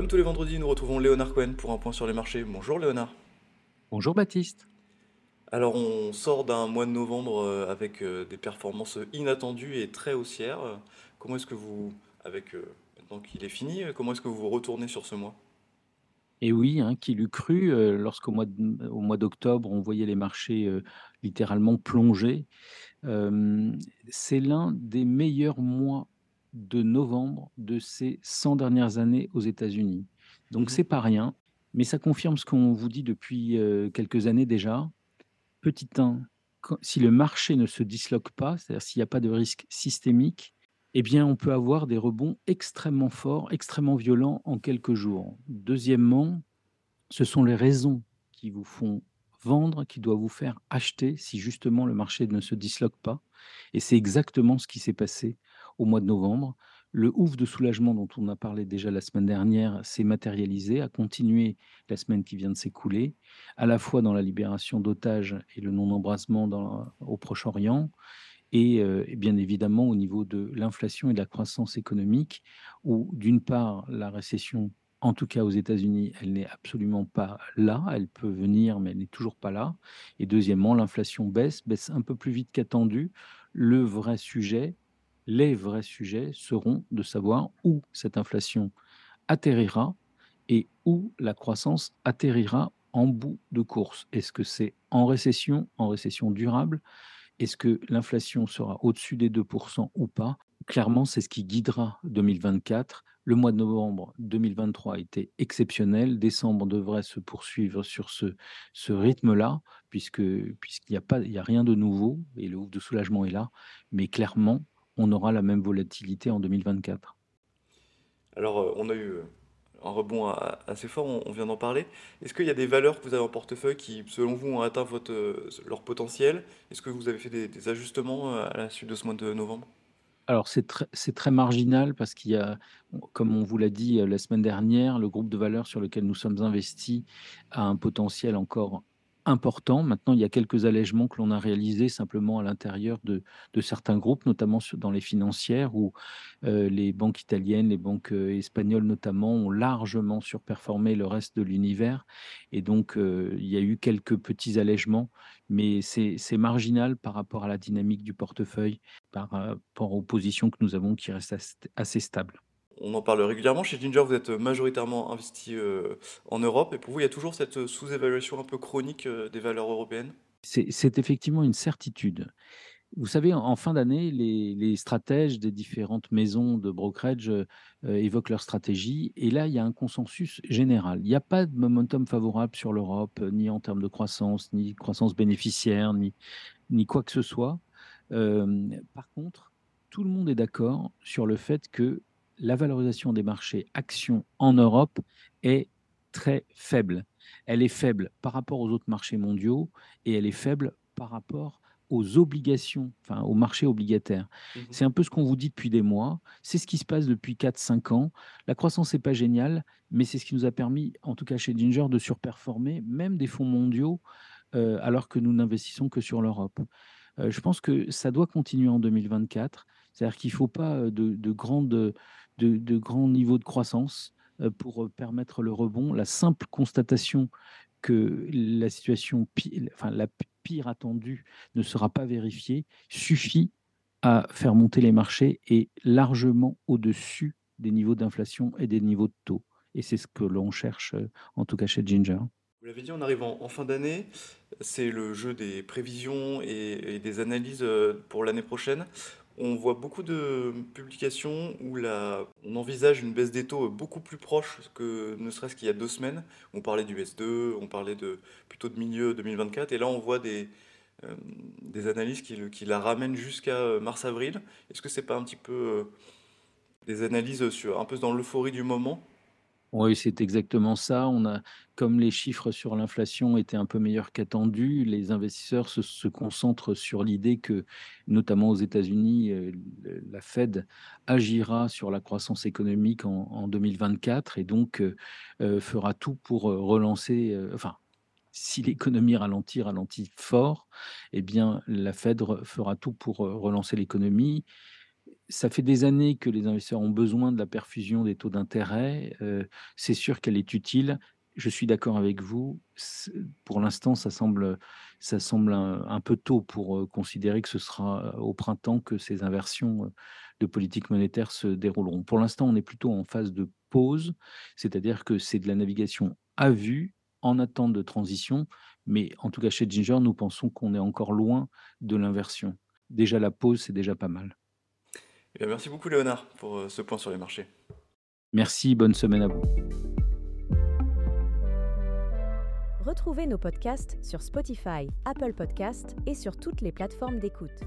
Comme tous les vendredis, nous retrouvons Léonard Cohen pour un point sur les marchés. Bonjour Léonard. Bonjour Baptiste. Alors on sort d'un mois de novembre euh, avec euh, des performances inattendues et très haussières. Comment est-ce que vous, avec euh, maintenant qu'il est fini, comment est-ce que vous vous retournez sur ce mois? Et oui, hein, qui l'eût cru, euh, lorsqu'au mois de- au mois d'octobre, on voyait les marchés euh, littéralement plonger. Euh, c'est l'un des meilleurs mois de novembre de ces 100 dernières années aux États-Unis. Donc Mhm. c'est pas rien, mais ça confirme ce qu'on vous dit depuis euh, quelques années déjà. Petit 1, quand- si le marché ne se disloque pas, c'est-à-dire s'il n'y a pas de risque systémique, eh bien, on peut avoir des rebonds extrêmement forts, extrêmement violents en quelques jours. Deuxièmement, ce sont les raisons qui vous font vendre, qui doivent vous faire acheter si justement le marché ne se disloque pas. Et c'est exactement ce qui s'est passé au mois de novembre. Le ouf de soulagement dont on a parlé déjà la semaine dernière s'est matérialisé, a continué la semaine qui vient de s'écouler, à la fois dans la libération d'otages et le non-embrasement au Proche-Orient, et, euh, et bien évidemment au niveau de l'inflation et de la croissance économique, où d'une part la récession, en tout cas aux États-Unis, elle n'est absolument pas là, elle peut venir, mais elle n'est toujours pas là. Et deuxièmement, l'inflation baisse, baisse un peu plus vite qu'attendu. Le vrai sujet, les vrais sujets seront de savoir où cette inflation atterrira et où la croissance atterrira en bout de course. Est-ce que c'est en récession, en récession durable? Est-ce que l'inflation sera au-dessus des 2% ou pas? Clairement, c'est ce qui guidera 2024. Le mois de novembre 2023 a été exceptionnel. Décembre devrait se poursuivre sur ce rythme-là, puisque puisqu'il n'y a a rien de nouveau et le ouf de soulagement est là. Mais clairement, on aura la même volatilité en 2024. Alors euh, on a eu euh, un rebond assez fort, on, on vient d'en parler. Est-ce qu'il y a des valeurs que vous avez en portefeuille qui, selon vous, ont atteint votre, euh, leur potentiel? Est-ce que vous avez fait des, des ajustements à la suite de ce mois de novembre? Alors c'est très c'est très marginal parce qu'il y a, comme on vous l'a dit, la semaine dernière, le groupe de valeurs sur lequel nous sommes investis a un potentiel encore important. Maintenant, il y a quelques allègements que l'on a réalisés simplement à l'intérieur de certains groupes, notamment dans les financières où, heu, les banques italiennes, les banques, heu, espagnoles notamment, ont largement surperformé le reste de l'univers et donc, heu, il y a eu quelques petits allègements, mais c'est marginal par rapport à la dynamique du portefeuille par rapport aux positions que nous avons qui restent as assez stables. On en parle régulièrement. Chez Ginger, vous êtes majoritairement investi euh, en Europe. Et pour vous, il y a toujours cette euh, sous-évaluation un peu chronique euh, des valeurs européennes? C'est effectivement une certitude. Vous savez, en fin d'année, les stratèges des différentes maisons de brokerage, évoquent leur stratégie et là, il y a un consensus général. Il n'y a pas de momentum favorable sur l'Europe, ni en termes de croissance, ni croissance bénéficiaire, ni quoi que ce soit. Par contre, tout le monde est d'accord sur le fait que la valorisation des marchés actions en Europe est très faible. Elle est faible par rapport aux autres marchés mondiaux et elle est faible par rapport aux obligations, enfin aux marchés obligataires. Mhm. C'est un peu ce qu'on vous dit depuis des mois, c'est ce qui se passe depuis quatre cinq ans. La croissance n'est pas géniale, mais c'est ce qui nous a permis, en tout cas chez Ginger, de surperformer même des fonds mondiaux, heu, alors que nous n'investissons que sur l'Europe. Heu, je pense que ça doit continuer en 2024. C'est-à-dire qu'il ne faut pas, de grands niveaux de croissance, pour, permettre le rebond. La simple constatation que la situation pi enfin la pire attendue ne sera pas vérifiée, suffit à faire monter les marchés et largement au-dessus des niveaux d'inflation et des niveaux de taux et c'est ce que l'on cherche, en tout cas chez Ginger. Vous l'avez dit, on arrive en, fin d'année. C'est le jeu des prévisions et, des analyses pour l'année prochaine. On voit beaucoup de publications où on envisage une baisse des taux beaucoup plus proche que ne serait-ce qu'il y a deux semaines. On parlait du S2, on parlait de, plutôt de milieu 2024. Et là, on voit des, euh, analyses qui la ramènent jusqu'à euh, mars-avril. Est-ce que c'est pas un petit peu euh, des analyses sur, un peu dans l'euphorie du moment? Oui, c'est exactement ça. On a comme les chiffres sur l'inflation étaient un peu meilleurs qu'attendus, les investisseurs se concentrent sur l'idée que, notamment aux États-Unis, le la Fed agira sur la croissance économique en en 2024 et donc heu heu, fera tout pour, relancer, enfin, si l'économie ralentit, ralentit fort, eh bien la Fed fera tout pour, relancer l'économie ça fait des années que les investisseurs ont besoin de la perfusion des taux d'intérêt. c'est sûr qu'elle est utile. Je suis d'accord avec vous. Pour l'instant, ça semble, un, peu tôt pour considérer que ce sera au printemps que ces inversions de politique monétaire se dérouleront. Pour l'instant, on est plutôt en phase de pause, c'est-à-dire que c'est de la navigation à vue, en attente de transition. Mais en tout cas, chez Ginger, nous pensons qu'on est encore loin de l'inversion. Déjà, la pause, c'est déjà pas mal. Eh merci beaucoup Léonard pour euh, ce point sur les marchés. Merci, bonne semaine à vous. Retrouvez nos podcasts sur Spotify, Apple Podcasts et sur toutes les plateformes d'écoute.